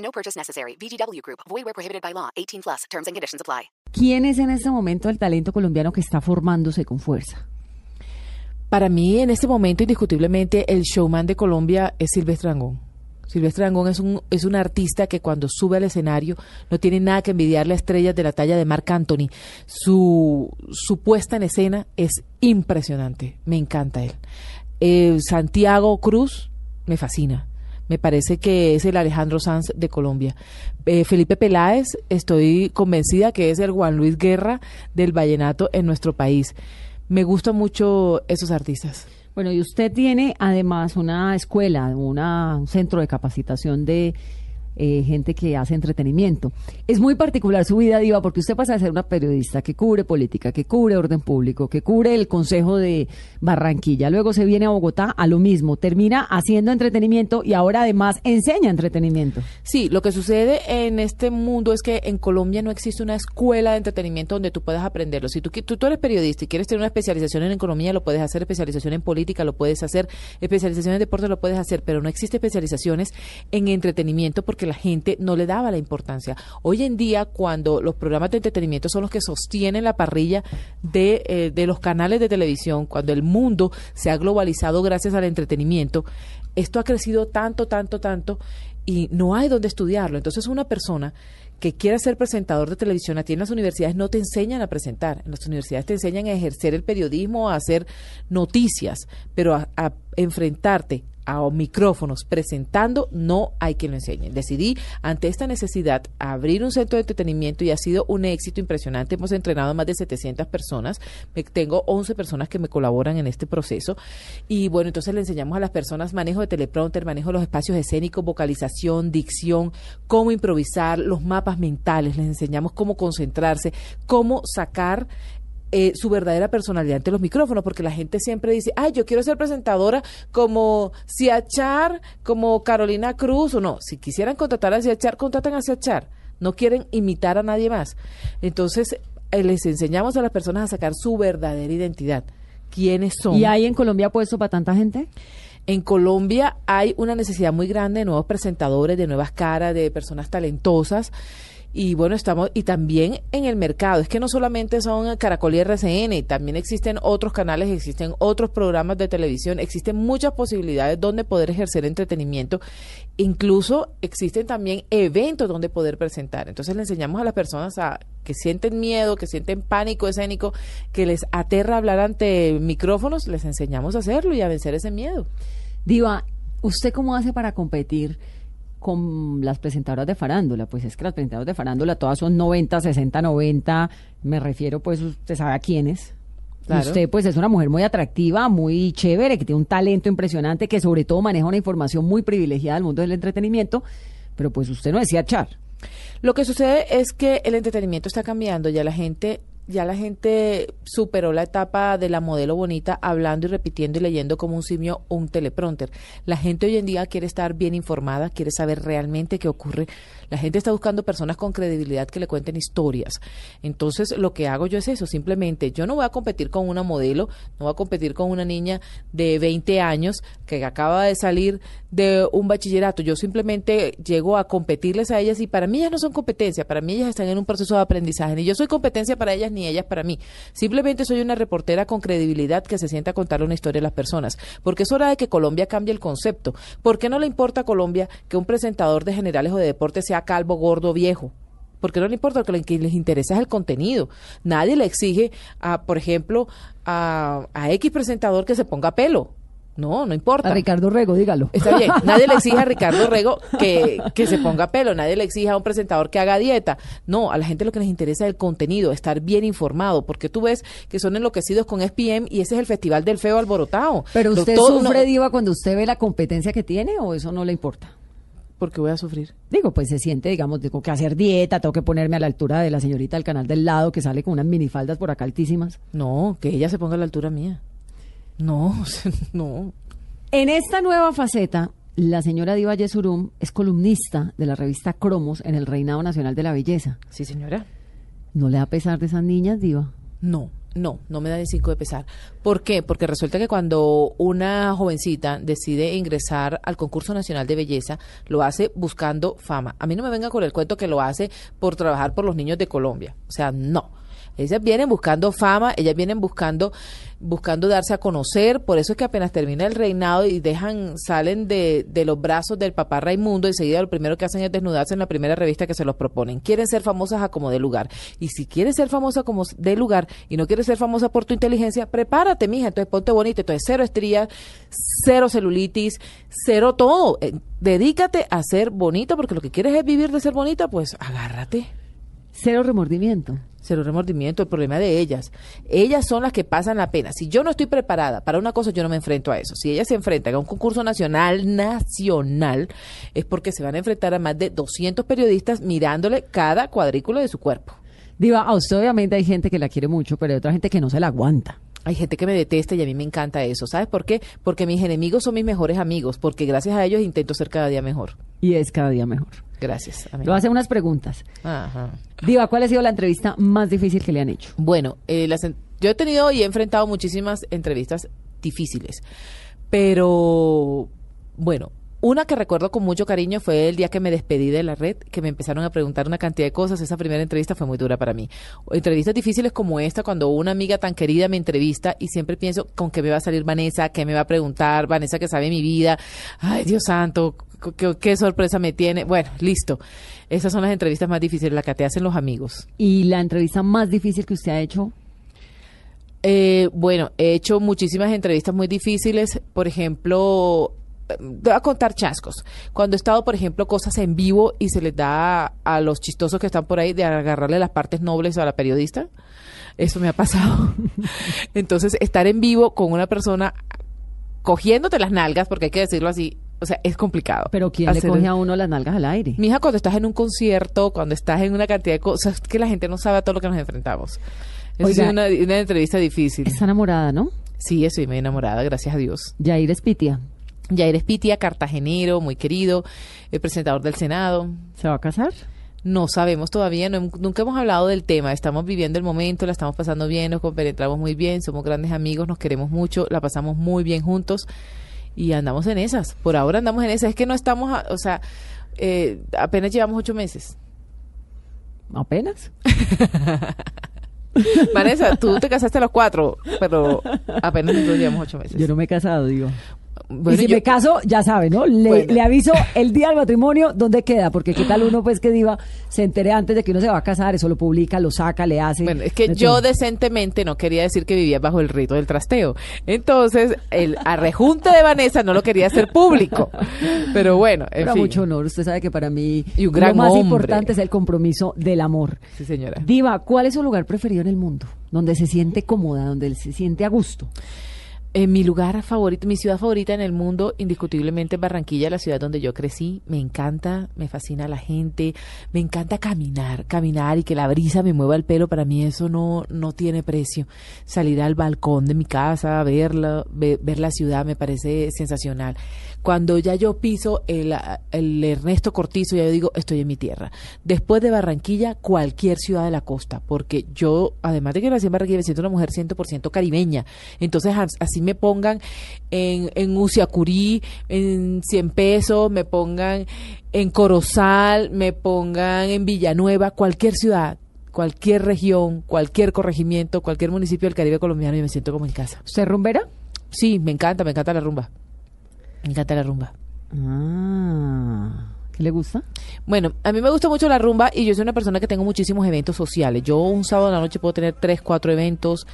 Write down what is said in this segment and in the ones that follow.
No purchase necessary. VGW Group. Void where prohibited by law. 18 plus. Terms and conditions apply. ¿Quién es en este momento el talento colombiano que está formándose con fuerza? Para mí, en este momento, indiscutiblemente, el showman de Colombia es Silvestre Angón. Silvestre Angón es un, es un artista que cuando sube al escenario no tiene nada que envidiarle a estrellas de la talla de Marc Anthony. Su, su puesta en escena es impresionante. Me encanta él. Eh, Santiago Cruz me fascina. Me parece que es el Alejandro Sanz de Colombia. Eh, Felipe Peláez, estoy convencida que es el Juan Luis Guerra del vallenato en nuestro país. Me gustan mucho esos artistas. Bueno, y usted tiene además una escuela, una, un centro de capacitación de eh, gente que hace entretenimiento. Es muy particular su vida, Diva, porque usted pasa a ser una periodista que cubre política, que cubre orden público, que cubre el Consejo de Barranquilla. Luego se viene a Bogotá a lo mismo, termina haciendo entretenimiento y ahora además enseña entretenimiento. Sí, lo que sucede en este mundo es que en Colombia no existe una escuela de entretenimiento donde tú puedas aprenderlo. Si tú, tú, tú eres periodista y quieres tener una especialización en economía, lo puedes hacer, especialización en política, lo puedes hacer, especialización en deporte, lo puedes hacer, pero no existe especializaciones en entretenimiento porque la gente no le daba la importancia. Hoy en día, cuando los programas de entretenimiento son los que sostienen la parrilla de, eh, de los canales de televisión, cuando el mundo se ha globalizado gracias al entretenimiento, esto ha crecido tanto, tanto, tanto y no hay donde estudiarlo. Entonces, una persona que quiera ser presentador de televisión, a ti en las universidades no te enseñan a presentar, en las universidades te enseñan a ejercer el periodismo, a hacer noticias, pero a, a enfrentarte a micrófonos presentando, no hay quien lo enseñe. Decidí, ante esta necesidad, abrir un centro de entretenimiento y ha sido un éxito impresionante. Hemos entrenado a más de 700 personas. Me- tengo 11 personas que me colaboran en este proceso. Y bueno, entonces le enseñamos a las personas manejo de teleprompter, manejo de los espacios escénicos, vocalización, dicción, cómo improvisar, los mapas mentales. Les enseñamos cómo concentrarse, cómo sacar eh, su verdadera personalidad ante los micrófonos, porque la gente siempre dice, ay, yo quiero ser presentadora como Siachar, como Carolina Cruz, o no, si quisieran contratar a Siachar, contratan a Siachar, no quieren imitar a nadie más. Entonces, eh, les enseñamos a las personas a sacar su verdadera identidad, quiénes son. ¿Y hay en Colombia puesto para tanta gente? En Colombia hay una necesidad muy grande de nuevos presentadores, de nuevas caras, de personas talentosas. Y bueno, estamos, y también en el mercado, es que no solamente son Caracol y RCN, también existen otros canales, existen otros programas de televisión, existen muchas posibilidades donde poder ejercer entretenimiento, incluso existen también eventos donde poder presentar. Entonces le enseñamos a las personas a que sienten miedo, que sienten pánico escénico, que les aterra hablar ante micrófonos, les enseñamos a hacerlo y a vencer ese miedo. Diva, ¿usted cómo hace para competir con las presentadoras de farándula? Pues es que las presentadoras de farándula todas son 90, 60, 90. Me refiero, pues, usted sabe a quiénes. Claro. Usted, pues, es una mujer muy atractiva, muy chévere, que tiene un talento impresionante, que sobre todo maneja una información muy privilegiada del mundo del entretenimiento. Pero, pues, usted no decía char. Lo que sucede es que el entretenimiento está cambiando, ya la gente ya la gente superó la etapa de la modelo bonita hablando y repitiendo y leyendo como un simio un teleprompter. La gente hoy en día quiere estar bien informada, quiere saber realmente qué ocurre. La gente está buscando personas con credibilidad que le cuenten historias. Entonces, lo que hago yo es eso, simplemente yo no voy a competir con una modelo, no voy a competir con una niña de 20 años que acaba de salir de un bachillerato. Yo simplemente llego a competirles a ellas y para mí ellas no son competencia, para mí ellas están en un proceso de aprendizaje. Ni yo soy competencia para ellas ni ellas para mí. Simplemente soy una reportera con credibilidad que se sienta a contarle una historia a las personas. Porque es hora de que Colombia cambie el concepto. ¿Por qué no le importa a Colombia que un presentador de generales o de deportes sea calvo, gordo, viejo? porque no le importa, lo que les interesa es el contenido. Nadie le exige, a, por ejemplo, a, a X presentador que se ponga pelo. No, no importa. A Ricardo Rego, dígalo. Está bien. Nadie le exige a Ricardo Rego que, que se ponga pelo. Nadie le exige a un presentador que haga dieta. No, a la gente lo que les interesa es el contenido, estar bien informado. Porque tú ves que son enloquecidos con SPM y ese es el festival del feo alborotado. Pero usted todo sufre, uno- Diva, cuando usted ve la competencia que tiene o eso no le importa. porque voy a sufrir. Digo, pues se siente, digamos, tengo que hacer dieta, tengo que ponerme a la altura de la señorita del canal del lado que sale con unas minifaldas por acá altísimas. No, que ella se ponga a la altura mía. No, no. En esta nueva faceta, la señora Diva Yesurum es columnista de la revista Cromos en el Reinado Nacional de la Belleza. Sí, señora. ¿No le da pesar de esas niñas, Diva? No, no, no me da ni cinco de pesar. ¿Por qué? Porque resulta que cuando una jovencita decide ingresar al concurso nacional de belleza, lo hace buscando fama. A mí no me venga con el cuento que lo hace por trabajar por los niños de Colombia. O sea, no. Ellas vienen buscando fama, ellas vienen buscando buscando darse a conocer, por eso es que apenas termina el reinado y dejan salen de, de los brazos del papá Raimundo, enseguida lo primero que hacen es desnudarse en la primera revista que se los proponen. Quieren ser famosas a como de lugar. Y si quieres ser famosa como de lugar y no quieres ser famosa por tu inteligencia, prepárate, mija, entonces ponte bonita, entonces cero estrías, cero celulitis, cero todo. Eh, dedícate a ser bonita porque lo que quieres es vivir de ser bonita, pues agárrate. Cero remordimiento. Cero remordimiento, el problema de ellas. Ellas son las que pasan la pena. Si yo no estoy preparada para una cosa, yo no me enfrento a eso. Si ellas se enfrentan a un concurso nacional, nacional, es porque se van a enfrentar a más de 200 periodistas mirándole cada cuadrículo de su cuerpo. Diva, a usted obviamente hay gente que la quiere mucho, pero hay otra gente que no se la aguanta. Hay gente que me detesta y a mí me encanta eso. ¿Sabes por qué? Porque mis enemigos son mis mejores amigos, porque gracias a ellos intento ser cada día mejor. Y es cada día mejor. Gracias. Le voy a hacer unas preguntas. Ajá. Diva, ¿cuál ha sido la entrevista más difícil que le han hecho? Bueno, eh, las yo he tenido y he enfrentado muchísimas entrevistas difíciles, pero bueno, una que recuerdo con mucho cariño fue el día que me despedí de la red, que me empezaron a preguntar una cantidad de cosas. Esa primera entrevista fue muy dura para mí. Entrevistas difíciles como esta, cuando una amiga tan querida me entrevista y siempre pienso con qué me va a salir Vanessa, qué me va a preguntar, Vanessa que sabe mi vida. Ay, Dios santo, qué, qué sorpresa me tiene. Bueno, listo. Esas son las entrevistas más difíciles, las que te hacen los amigos. ¿Y la entrevista más difícil que usted ha hecho? Eh, bueno, he hecho muchísimas entrevistas muy difíciles. Por ejemplo, eh, te voy a contar chascos. Cuando he estado, por ejemplo, cosas en vivo y se les da a los chistosos que están por ahí de agarrarle las partes nobles a la periodista. Eso me ha pasado. Entonces, estar en vivo con una persona cogiéndote las nalgas, porque hay que decirlo así, o sea, es complicado. Pero ¿quién le coge a uno las nalgas al aire? Mija, cuando estás en un concierto, cuando estás en una cantidad de cosas, que la gente no sabe a todo lo que nos enfrentamos. Oiga, es una, una entrevista difícil. Está enamorada, ¿no? Sí, estoy muy enamorada, gracias a Dios. Yair Espitia. Jair Espitia, cartagenero, muy querido, el presentador del Senado. ¿Se va a casar? No sabemos todavía, no nunca hemos hablado del tema, estamos viviendo el momento, la estamos pasando bien, nos compenetramos muy bien, somos grandes amigos, nos queremos mucho, la pasamos muy bien juntos y andamos en esas. Por ahora andamos en esas, es que no estamos, a- o sea, eh, apenas llevamos ocho meses. ¿Apenas? Vanessa, tú te casaste a los cuatro, pero apenas nosotros llevamos ocho meses. Yo no me he casado, digo. Bueno, y si yo- me caso, ya sabe, ¿no? Le, Bueno. le aviso el día del matrimonio dónde queda, porque qué tal uno, pues, que diva, se entere antes de que uno se va a casar, eso lo publica, lo saca, le hace. Bueno, es que yo decentemente no quería decir que vivía bajo el rito del trasteo. Entonces, el arrejunte de Vanessa no lo quería hacer público. Pero bueno, en Pero fin. mucho honor. Usted sabe que para mí Y un gran lo más hombre. importante es el compromiso del amor. Sí, señora. Diva, ¿cuál es su lugar preferido en el mundo? Donde se siente cómoda, donde se siente a gusto. Eh, mi lugar favorito, mi ciudad favorita en el mundo, indiscutiblemente es Barranquilla, la ciudad donde yo crecí. Me encanta, me fascina la gente, me encanta caminar, caminar y que la brisa me mueva el pelo. Para mí eso no, no tiene precio. Salir al balcón de mi casa, verla, ve- ver la ciudad me parece sensacional. Cuando ya yo piso el, el Ernesto Cortizo, ya yo digo, estoy en mi tierra. Después de Barranquilla, cualquier ciudad de la costa, porque yo, además de que nací en Barranquilla, me siento una mujer 100% caribeña. Entonces, as- así me pongan en, en Uciacurí, en 100 pesos, me pongan en Corozal, me pongan en Villanueva, cualquier ciudad, cualquier región, cualquier corregimiento, cualquier municipio del Caribe colombiano, y me siento como en casa. ¿Usted rumbera? Sí, me encanta, me encanta la rumba. Me encanta la rumba. Ah, ¿qué le gusta? Bueno, a mí me gusta mucho la rumba y yo soy una persona que tengo muchísimos eventos sociales. Yo un sábado en la noche puedo tener tres, cuatro eventos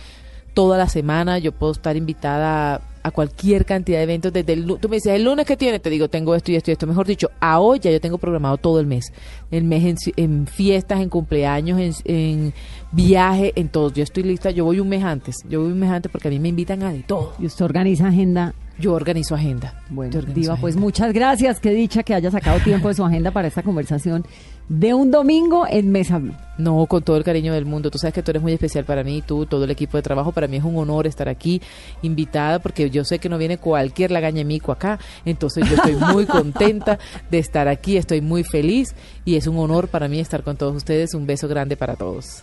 toda la semana. Yo puedo estar invitada a cualquier cantidad de eventos. Desde el, tú me dices, ¿el lunes qué tiene? Te digo, tengo esto y esto y esto. Mejor dicho, a hoy ya yo tengo programado todo el mes. El mes en, en fiestas, en cumpleaños, en, en viaje, en todo. Yo estoy lista. Yo voy un mes antes. Yo voy un mes antes porque a mí me invitan a de todo. Y usted organiza agenda Yo organizo agenda. Bueno, organizo Diva, pues muchas gracias. Qué dicha que haya sacado tiempo de su agenda para esta conversación de un domingo en Mesa Blue. No, con todo el cariño del mundo. Tú sabes que tú eres muy especial para mí, tú, todo el equipo de trabajo. Para mí es un honor estar aquí invitada porque yo sé que no viene cualquier lagañemico acá. Entonces yo estoy muy contenta de estar aquí, estoy muy feliz y es un honor para mí estar con todos ustedes. Un beso grande para todos.